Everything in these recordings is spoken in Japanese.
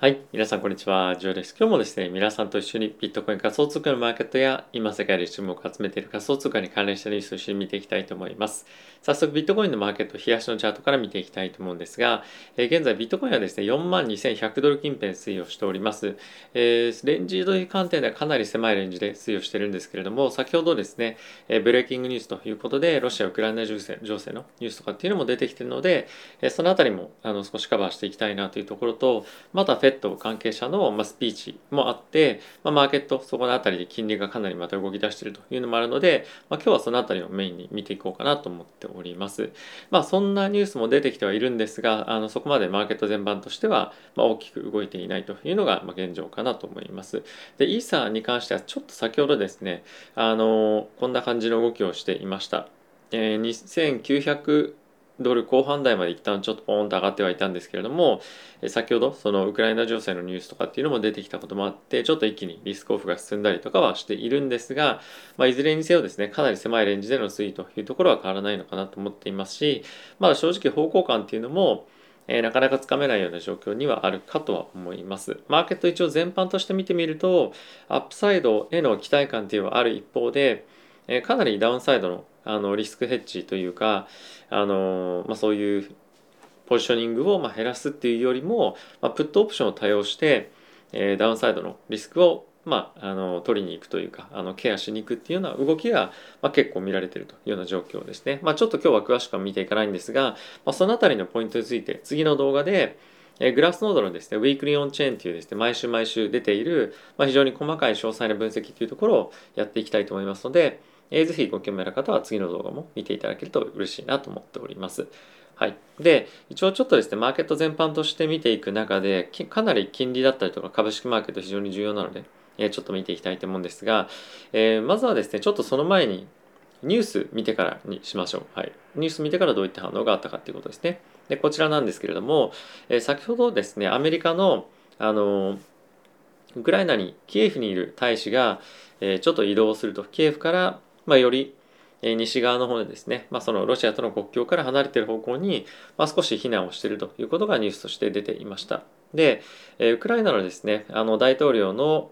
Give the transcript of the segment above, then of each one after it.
はい。皆さん、こんにちは。ジョーです。今日もですね、皆さんと一緒にビットコイン仮想通貨のマーケットや、今世界で注目を集めている仮想通貨に関連したニュースを一緒に見ていきたいと思います。早速、ビットコインのマーケット、冷やしのチャートから見ていきたいと思うんですが、えー、現在、ビットコインはですね、42,100ドル近辺推移をしております。えー、レンジという観点ではかなり狭いレンジで推移をしてるんですけれども、先ほどですね、えー、ブレーキングニュースということで、ロシア・ウクライナ情勢情勢のニュースとかっていうのも出てきているので、えそのあたりもあの少しカバーしていきたいなというところと、また FED 関係者の、ま、スピーチもあって、ま、マーケットそこの辺りで金利がかなりまた動き出しているというのもあるので、まあ、今日はその辺りをメインに見ていこうかなと思っております。まあそんなニュースも出てきてはいるんですがあのそこまでマーケット全般としては、ま、大きく動いていないというのが、ま、現状かなと思います。でイーサーに関してはちょっと先ほどですねあのこんな感じの動きをしていました。えー、2900ドル後半台まで一旦ちょっとポーンと上がってはいたんですけれども先ほどそのウクライナ情勢のニュースとかっていうのも出てきたこともあってちょっと一気にリスクオフが進んだりとかはしているんですが、まあ、いずれにせよですねかなり狭いレンジでの推移というところは変わらないのかなと思っていますしまだ正直方向感っていうのもえ、なかなかつかめないような状況にはあるかとは思います。マーケット一応全般として見てみると、アップサイドへの期待感っていうのはある一方で、え、かなりダウンサイドのあのリスクヘッジというかあの、まあ、そういうポジショニングをま減らすっていうよりも、まあ、プットオプションを多用して、え、ダウンサイドのリスクをまあ、あの取りに行くというかあのケアしに行くっていうような動きが、まあ、結構見られているというような状況ですね。まあ、ちょっと今日は詳しくは見ていかないんですが、まあ、そのあたりのポイントについて次の動画でえグラスノードのですね、ウィークリーオンチェーンというですね、毎週毎週出ている、まあ、非常に細かい詳細な分析というところをやっていきたいと思いますので、えー、ぜひご興味ある方は次の動画も見ていただけると嬉しいなと思っております。はい。で、一応ちょっとですね、マーケット全般として見ていく中で、かなり金利だったりとか株式マーケット非常に重要なので、えー、ちょっと見ていきたいと思うんですが、えー、まずはですね、ちょっとその前にニュース見てからにしましょう。はい。ニュース見てからどういった反応があったかっていうことですね。で、こちらなんですけれども、え、先ほどですね、アメリカの、あのウクライナにキエフにいる大使が、え、ちょっと移動すると、キエフからまあ、より西側の方でですね、まあ、そのロシアとの国境から離れている方向に、まあ、少し避難をしているということがニュースとして出ていました。で、ウクライナのですね、あの大統領の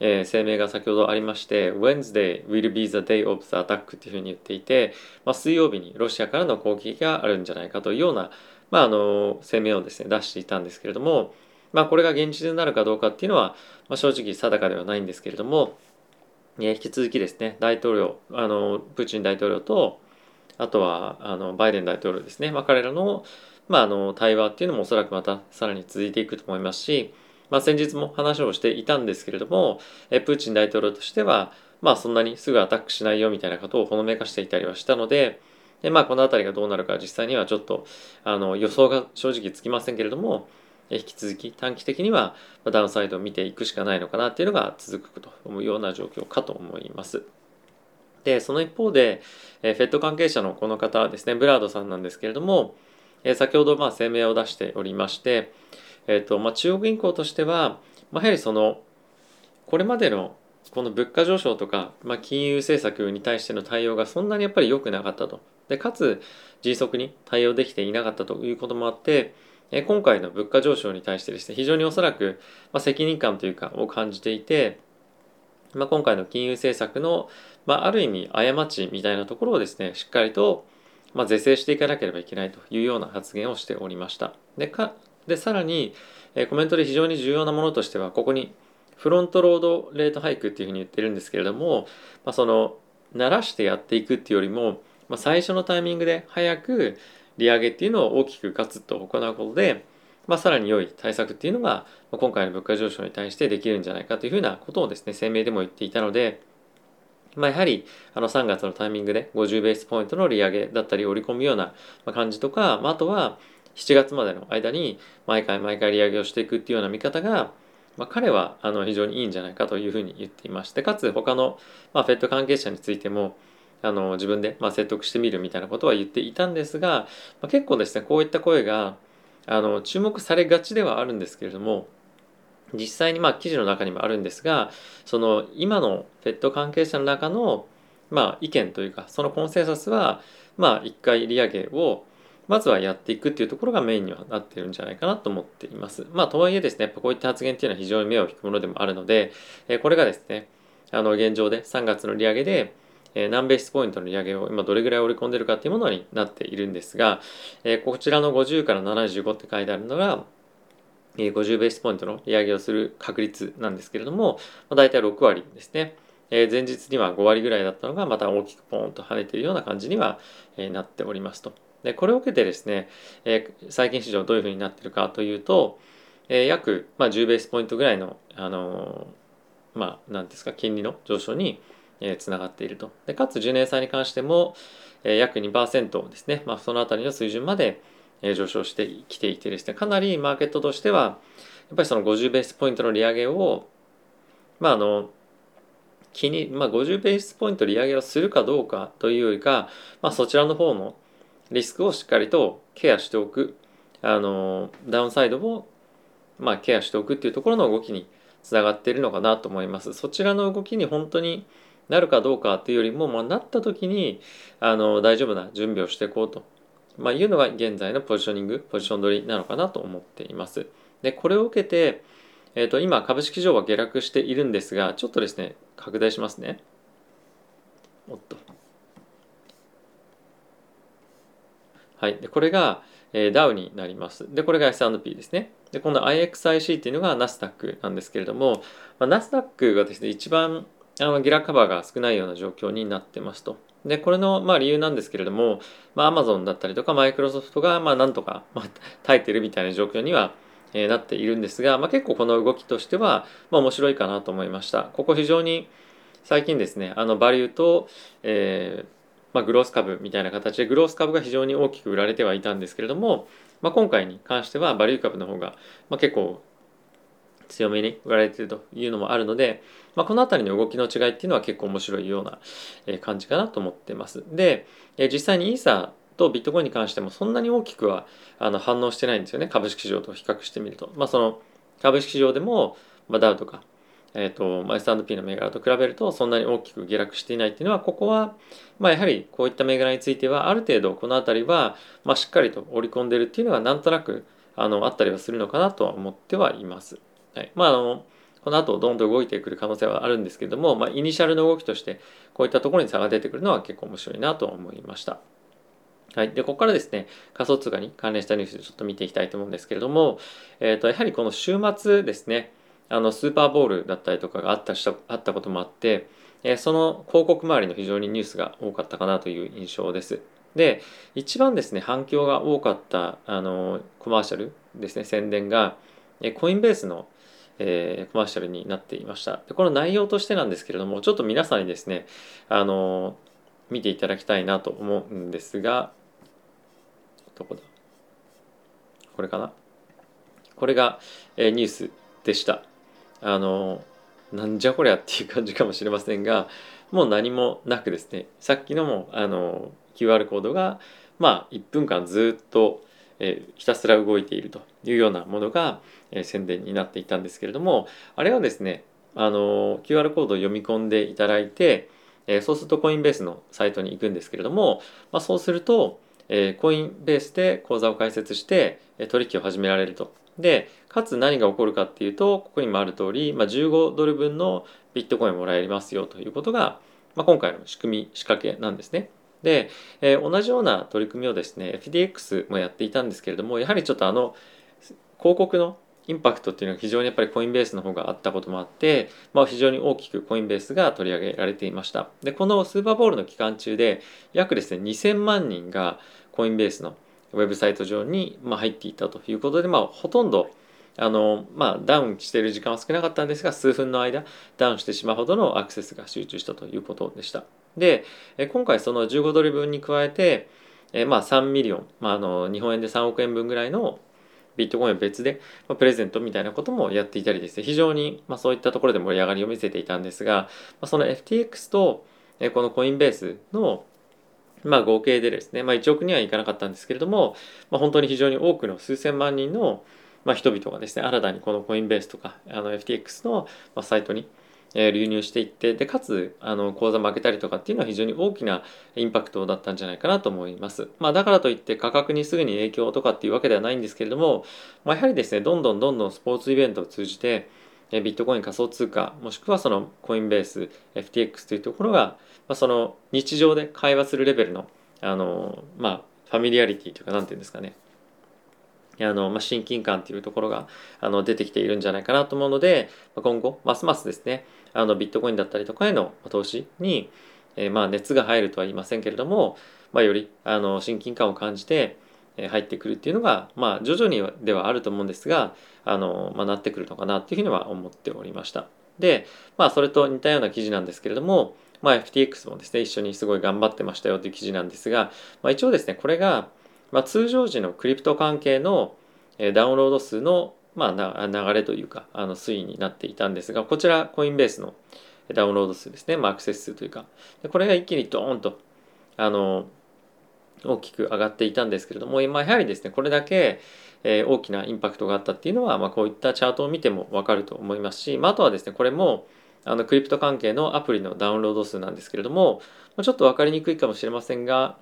え声明が先ほどありまして Wednesday will be the day of the attack っていうふうに言っていて、まあ、水曜日にロシアからの攻撃があるんじゃないかというような、まあ、あの声明をですね出していたんですけれども、まあ、これが現実になるかどうかっていうのは、ま、正直定かではないんですけれども引き続きですね大統領あのプーチン大統領とあとはあのバイデン大統領ですね、まあ、彼らの,、まあ、あの対話っていうのもおそらくまたさらに続いていくと思いますし、まあ、先日も話をしていたんですけれどもえプーチン大統領としては、まあ、そんなにすぐアタックしないよみたいなことをほのめかしていたりはしたのでで、まあ、この辺りがどうなるか実際にはちょっとあの予想が正直つきませんけれども引き続き短期的にはダウンサイドを見ていくしかないのかなっていうのが続くというような状況かと思います。で、その一方で、えフェット関係者のこの方ですね、ブラードさんなんですけれども、え先ほどまあ声明を出しておりまして、えーとまあ、中国銀行としては、まあ、やはりそのこれまでのこの物価上昇とか、まあ、金融政策に対しての対応がそんなにやっぱり良くなかったと。でかつ迅速に対応できていなかったということもあって、今回の物価上昇に対してですね、非常におそらく、ま責任感というかを感じていて、まあ、今回の金融政策の、まあ、ある意味過ちみたいなところをですね、しっかりと、ま是正していかなければいけないというような発言をしておりました。で、かでさらに、えコメントで非常に重要なものとしては、ここにフロントロードレートハイクっていうふうに言ってるんですけれども、まあ、その、慣らしてやっていくっていうよりも、まあ、最初のタイミングで早く、利上げっていうのを大きくガツッと行うことで、まあ、さらに良い対策っていうのが今回の物価上昇に対してできるんじゃないかというふうなことをですね声明でも言っていたので、まあ、やはりあの3月のタイミングで50ベースポイントの利上げだったり織り込むような感じとか、まあ、あとは7月までの間に毎回毎回利上げをしていくっていうような見方が、まあ、彼はあの非常にいいんじゃないかというふうに言っていましてかつ他の、まあ、フェット関係者についてもあの自分で、まあ、説得してみるみたいなことは言っていたんですが、まあ、結構ですねこういった声があの注目されがちではあるんですけれども実際にまあ記事の中にもあるんですがその今のペット関係者の中のまあ意見というかそのコンセンサスはまあ1回利上げをまずはやっていくっていうところがメインにはなってるんじゃないかなと思っています。まあとはいえですね、やっぱこういった発言っていうのは非常に目を引くものでもあるので、えこれがですね、あの現状で3月の利上げで、え何ベースポイントの利上げを今どれぐらい織り込んでるかっていうものになっているんですが、えこちらの50から75って書いてあるのが、50ベースポイントの利上げをする確率なんですけれども、まあ、大体6割ですね。え前日には5割ぐらいだったのがまた大きくポーンと跳ねているような感じには、えなっておりますと。でこれを受けてですね、え債券市場どういうふうになっているかというと、え約、まあ、10ベースポイントぐらいの、あのまあ、なんですか、金利の上昇につながっていると。でかつ10年債に関しても、え約2%ですね、まあ、そのあたりの水準までえ上昇してきていてですね、かなりマーケットとしては、やっぱりその50ベースポイントの利上げを、まあ、あの、気に、まあ、50ベースポイント利上げをするかどうかというよりか、まあ、そちらの方のリスクをしっかりとケアしておく、あの、ダウンサイドを、まあ、ケアしておくっていうところの動きにつながっているのかなと思います。そちらの動きに本当になるかどうかっていうよりも、まあ、なった時に、あの、大丈夫な準備をしていこうと、まあ、いうのが現在のポジショニング、ポジション取りなのかなと思っています。で、これを受けて、えー、と今株式市場は下落しているんですがちょっとですね拡大しますね。おっと。はい。でこれが、えー、ダウになります。でこれが S&P ですね。でこの IXIC っていうのがナスダックなんですけれども、まあ、ナスダックがですね一番あの下落カバーが少ないような状況になってますとでこれのまあ理由なんですけれども、まあ、Amazon だったりとかマイクロソフトがまあなんとか、まあ、耐えてるみたいな状況にはえー、なっているんですが、まあ、結構この動きとしては、まあ、面白いかなと思いました。ここ非常に最近ですね、あのバリューと、えーまあ、グロース株みたいな形でグロース株が非常に大きく売られてはいたんですけれども、まあ、今回に関してはバリュー株の方が、まあ、結構強めに売られているというのもあるので、まあ、この辺りの動きの違いっていうのは結構面白いような感じかなと思ってます。で、実際にイーサとビットコインに関してもそんなに大きくはあの反応してないんですよね株式市場と比較してみると。まあ、その株式市場でも、まあ、ダウとか、えーとまあ、S&P の銘柄と比べるとそんなに大きく下落していないっていうのはここは、まあ、やはりこういった銘柄についてはある程度この辺りは、まあ、しっかりと織り込んでるっていうのがなんとなくあのあったりはするのかなとは思ってはいます。はいまあ、あのこの後どんどん動いてくる可能性はあるんですけども、まあ、イニシャルの動きとしてこういったところに差が出てくるのは結構面白いなと思いました。はい。で、ここからですね、仮想通貨に関連したニュースちょっと見ていきたいと思うんですけれども、え、ー、と、やはりこの週末ですね、あの、スーパーボールだったりとかがあったしたあったこともあって、えー、その広告周りの非常にニュースが多かったかなという印象です。で、一番ですね、反響が多かった、あの、コマーシャルですね、宣伝が、えコインベースの、えー、コマーシャルになっていました。でこの内容としてなんですけれども、ちょっと皆さんにですね、あの、見ていただきたいなと思うんですが、どこだ？これかな？これが、えー、ニュースでした。あの、なんじゃこりゃっていう感じかもしれませんが、もう何もなくですね、さっきのもあの QR コードが、まあ、1分間ずっと、え、ひたすら動いているというようなものが、え、宣伝になっていたんですけれども、あれはですね、あの QR コードを読み込んでいただいて、え、そうするとコインベースのサイトに行くんですけれども、まあ、そうすると、え、コインベースで口座を開設してえ取引を始められると。で、かつ何が起こるかっていうと、ここにもある通り、まあ、15ドル分のビットコインもらえますよということが、まあ、今回の仕組み、仕掛けなんですね。で、えー、同じような取り組みをですね、FDX もやっていたんですけれども、やはりちょっとあの、広告のインパクトっていうのが非常にやっぱりコインベースの方があったこともあって、まあ、非常に大きくコインベースが取り上げられていました。で、このスーパーボールの期間中で約ですね、2000万人がコインベースのウェブサイト上に、まあ、入っていたということで、まあ、ほとんどあの、まあ、ダウンしている時間は少なかったんですが、数分の間、ダウンしてしまうほどのアクセスが集中したということでした。で、今回その15ドル分に加えて、えまあ、3 million、まあ、あの日本円で3億円分ぐらいのビットコインを別で、ま、プレゼントみたいなこともやっていたりですね、非常に、まあ、そういったところで盛り上がりを見せていたんですが、まあ、その FTX と、えこのコインベースの、まあ、合計でですね、まあ、1億にはいかなかったんですけれども、まあ、本当に非常に多くの数千万人の、まあ、人々がですね、新たにこのコインベースとかあの FTX の、サイトに、え流入していってでかつあの口座開けたりとかっていうのは非常に大きなインパクトだったんじゃないかなと思います。まあ、だからといって価格にすぐに影響とかっていうわけではないんですけれども、まあ、やはりですねどんどんどんどんスポーツイベントを通じてビットコイン仮想通貨もしくはそのコインベース FTX というところが、まあ、その日常で会話するレベルのあのまあファミリアリティというか何て言うんですかねあの、まあ、親近感というところがあの出てきているんじゃないかなと思うので今後ますますですねあのビットコインだったりとかへの投資に、えー、まあ熱が入るとは言いませんけれども、まあ、よりあの親近感を感じて入ってくるっていうのが、まあ、徐々にではあると思うんですがあの、まあ、なってくるのかなっていうふうには思っておりました。で、まあ、それと似たような記事なんですけれども、まあ、FTX もですね一緒にすごい頑張ってましたよという記事なんですが、まあ、一応ですねこれが、まあ、通常時のクリプト関係のダウンロード数の、まあ、流れというかあの推移になっていたんですがこちらコインベースのダウンロード数ですね、まあ、アクセス数というか。これが一気にドーンとあの大きく上がっていたんですけれども今やはりですねこれだけ大きなインパクトがあったっていうのは、まあ、こういったチャートを見ても分かると思いますし、まあ、あとはですねこれもあのクリプト関係のアプリのダウンロード数なんですけれどもちょっと分かりにくいかもしれませんが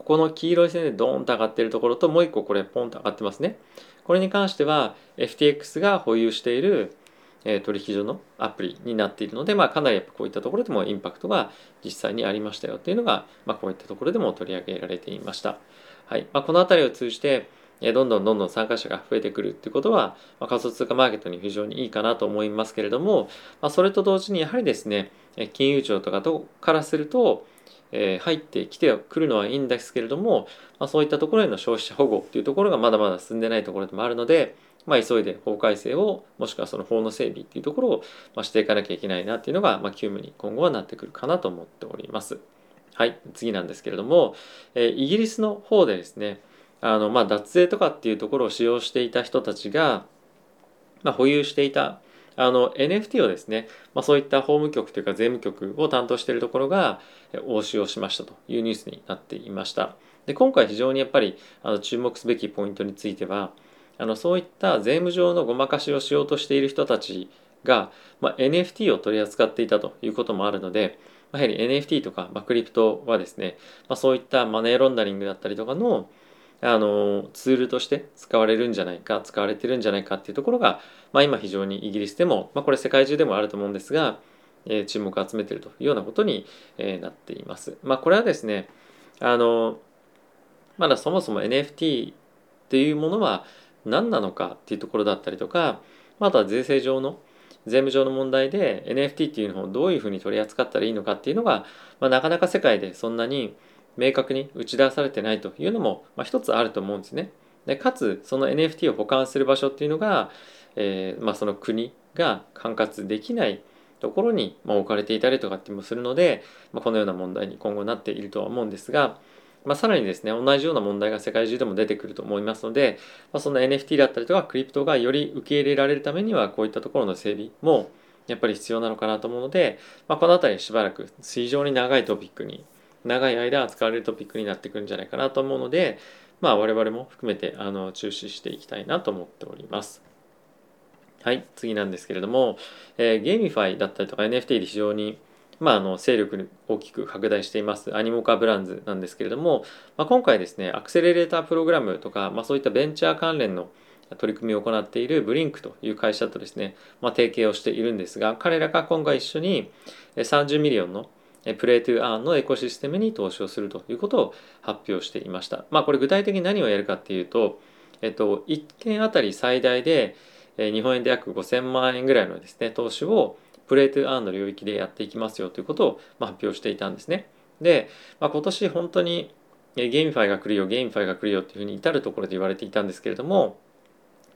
ここの黄色い線でドーンと上がっているところともう一個これポンと上がってますねこれに関しては FTX が保有している取引所のアプリになっているので、まあ、かなりやっぱこういったところでもインパクトが実際にありましたよっていうのが、まあ、こういったところでも取り上げられていました。はいまあ、この辺りを通じてどんどんどんどん参加者が増えてくるっていうことは、まあ、仮想通貨マーケットに非常にいいかなと思いますけれども、まあ、それと同時にやはりですね金融庁とかとからすると、えー、入ってきてくるのはいいんですけれども、まあ、そういったところへの消費者保護っていうところがまだまだ進んでないところでもあるので、まあ、急いで法改正をもしくはその法の整備っていうところを、まあ、していかなきゃいけないなっていうのが、まあ、急務に今後はなってくるかなと思っております。はい、次なんですけれども、えー、イギリスの方でですねあの、まあ、脱税とかっていうところを使用していた人たちが、まあ、保有していたあの NFT をですね、まあ、そういった法務局というか税務局を担当しているところが応酬をしましたというニュースになっていました。で今回非常にやっぱりあの注目すべきポイントについてはあのそういった税務上のごまかしをしようとしている人たちが、まあ、NFT を取り扱っていたということもあるので、ま、やはり NFT とか、まあ、クリプトはですね、まあ、そういったマネーロンダリングだったりとかのあのツールとして使われるんじゃないか使われてるんじゃないかっていうところが、まあ、今非常にイギリスでも、まあ、これ世界中でもあると思うんですが、えー、注目を集めているというようなことに、えー、なっています。まあ、これはですねあのまだそもそも NFT っていうものは何なのかっていうところだったりとかまた税制上の税務上の問題で NFT っていうのをどういうふうに取り扱ったらいいのかっていうのが、まあ、なかなか世界でそんなに明確に打ち出されてないというのも、まあ、一つあると思うんですね。でかつその NFT を保管する場所っていうのが、えーまあ、その国が管轄できないところに、ま、置かれていたりとかってもするので、まあ、このような問題に今後なっているとは思うんですが、まあ、さらにですね同じような問題が世界中でも出てくると思いますので、まあ、その NFT だったりとかクリプトがより受け入れられるためにはこういったところの整備もやっぱり必要なのかなと思うので、まあ、この辺りしばらく非常に長いトピックに長い間扱われるトピックになってくるんじゃないかなと思うので、まあ、我々も含めてあの注視していきたいなと思っております。はい、次なんですけれども、えー、 GameFi だったりとか NFT で非常にまあ、あの精力的に大きく拡大していますアニモカブランズなんですけれども、まあ、今回ですね accelerator program とか、まあ、そういったベンチャー関連の取り組みを行っているブリンクという会社とですね、まあ、提携をしているんですが彼らが今回一緒に30 million の Play to Earn のエコシステムに投資をするということを発表していました。まあ、これ具体的に何をやるかっていうと、えっと、1件あたり最大で日本円で約5000万円ぐらいのですね投資を Play to Earn の領域でやっていきますよということを、ま発表していたんですね。で、まあ、今年本当に GameFi が来るよ GameFi が来るよっていうふうに至るところで言われていたんですけれども、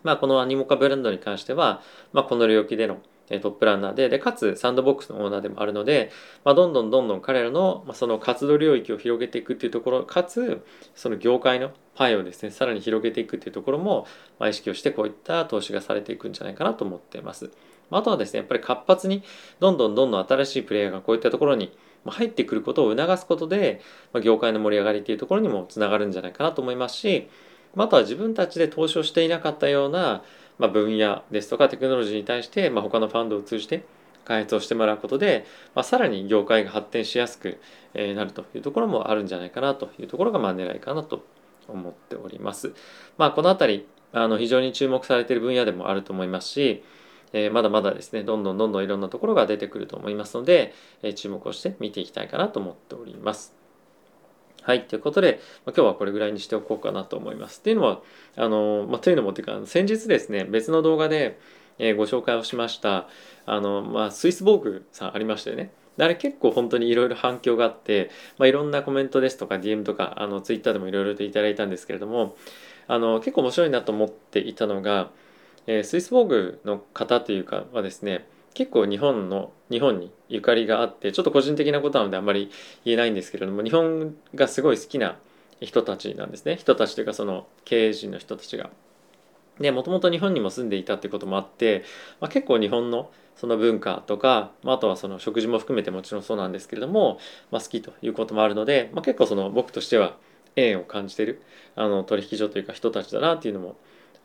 まあ、このアニモカブランドに関しては、まあ、この領域でのトップランナーででかつサンドボックスのオーナーでもあるので、まあ、どんどんどんどん彼らの,、まその活動領域を広げていくっていうところかつその業界のパイをですねさらに広げていくっていうところも、まあ、意識をしてこういった投資がされていくんじゃないかなと思っています。あとはですね、やっぱり活発にどんどんどんどん新しいプレイヤーがこういったところに入ってくることを促すことで、ま業界の盛り上がりっていうところにもつながるんじゃないかなと思いますし、あとは自分たちで投資をしていなかったような、ま分野ですとかテクノロジーに対して、ま他のファンドを通じて開発をしてもらうことで、まあ、さらに業界が発展しやすくなるというところもあるんじゃないかなというところがまあ狙いかなと思っております。まあ、この辺りあの非常に注目されている分野でもあると思いますし、えー、まだまだですねどんどんどんどんいろんなところが出てくると思いますので、えー、注目をして見ていきたいかなと思っております。はい。ということで、まあ、今日はこれぐらいにしておこうかなと思います。っていうのは、あの、まあ、というのもっていうか、先日ですね、別の動画で、えー、ご紹介をしました、あの、まあ、スイスボーグさんありましたよね。あれ結構本当にいろいろ反響があって、まあ、いろんなコメントですとか DM とかあの Twitter でもいろいろといただいたんですけれどもあの結構面白いなと思っていたのが、えー、スイスボーグの方というかはですね結構日本の日本にゆかりがあってちょっと個人的なことなのであんまり言えないんですけれども日本がすごい好きな人たちなんですね人たちというかその経営陣の人たちが。でもともと日本にも住んでいたってこともあって、まあ、結構日本のその文化とか、まあ、あとはその食事も含めてもちろんそうなんですけれども、まあ、好きということもあるので、まあ、結構その僕としては縁を感じてるあの取引所というか人たちだなっていうのも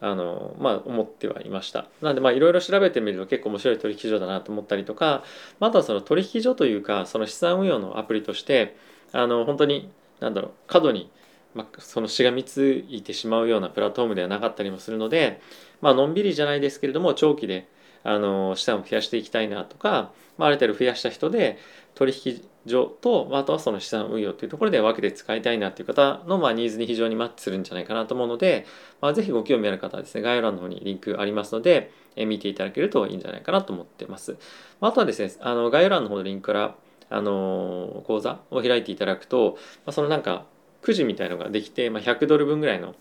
あのまあ思ってはいました。なんでまあいろいろ調べてみると結構面白い取引所だなと思ったりとかまたその取引所というかその資産運用のアプリとしてあの本当に何だろう過度にまあ、そのしがみついてしまうようなプラットフォームではなかったりもするので、まあのんびりじゃないですけれども長期であの資産を増やしていきたいなとか、まあ、ある程度増やした人で取引所とあとはその資産運用というところで分けて使いたいなという方のまあニーズに非常にマッチするんじゃないかなと思うので、まあ、ぜひご興味ある方はですね概要欄の方にリンクありますので、え見ていただけるといいんじゃないかなと思っています。あとはですねあの概要欄の方のリンクからあの講座を開いていただくと、まあ、そのなんかくじみたいのができて、まあ、100ドル分ぐらいの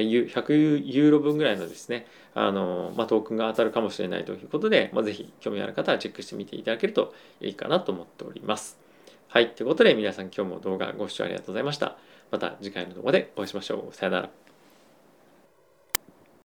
100ユーロ分ぐらいのですねあの、まあ、トークンが当たるかもしれないということで、まあ、ぜひ興味ある方はチェックしてみていただけるといいかなと思っております。はい。ということで皆さん今日も動画ご視聴ありがとうございました。また次回の動画でお会いしましょう。さよなら。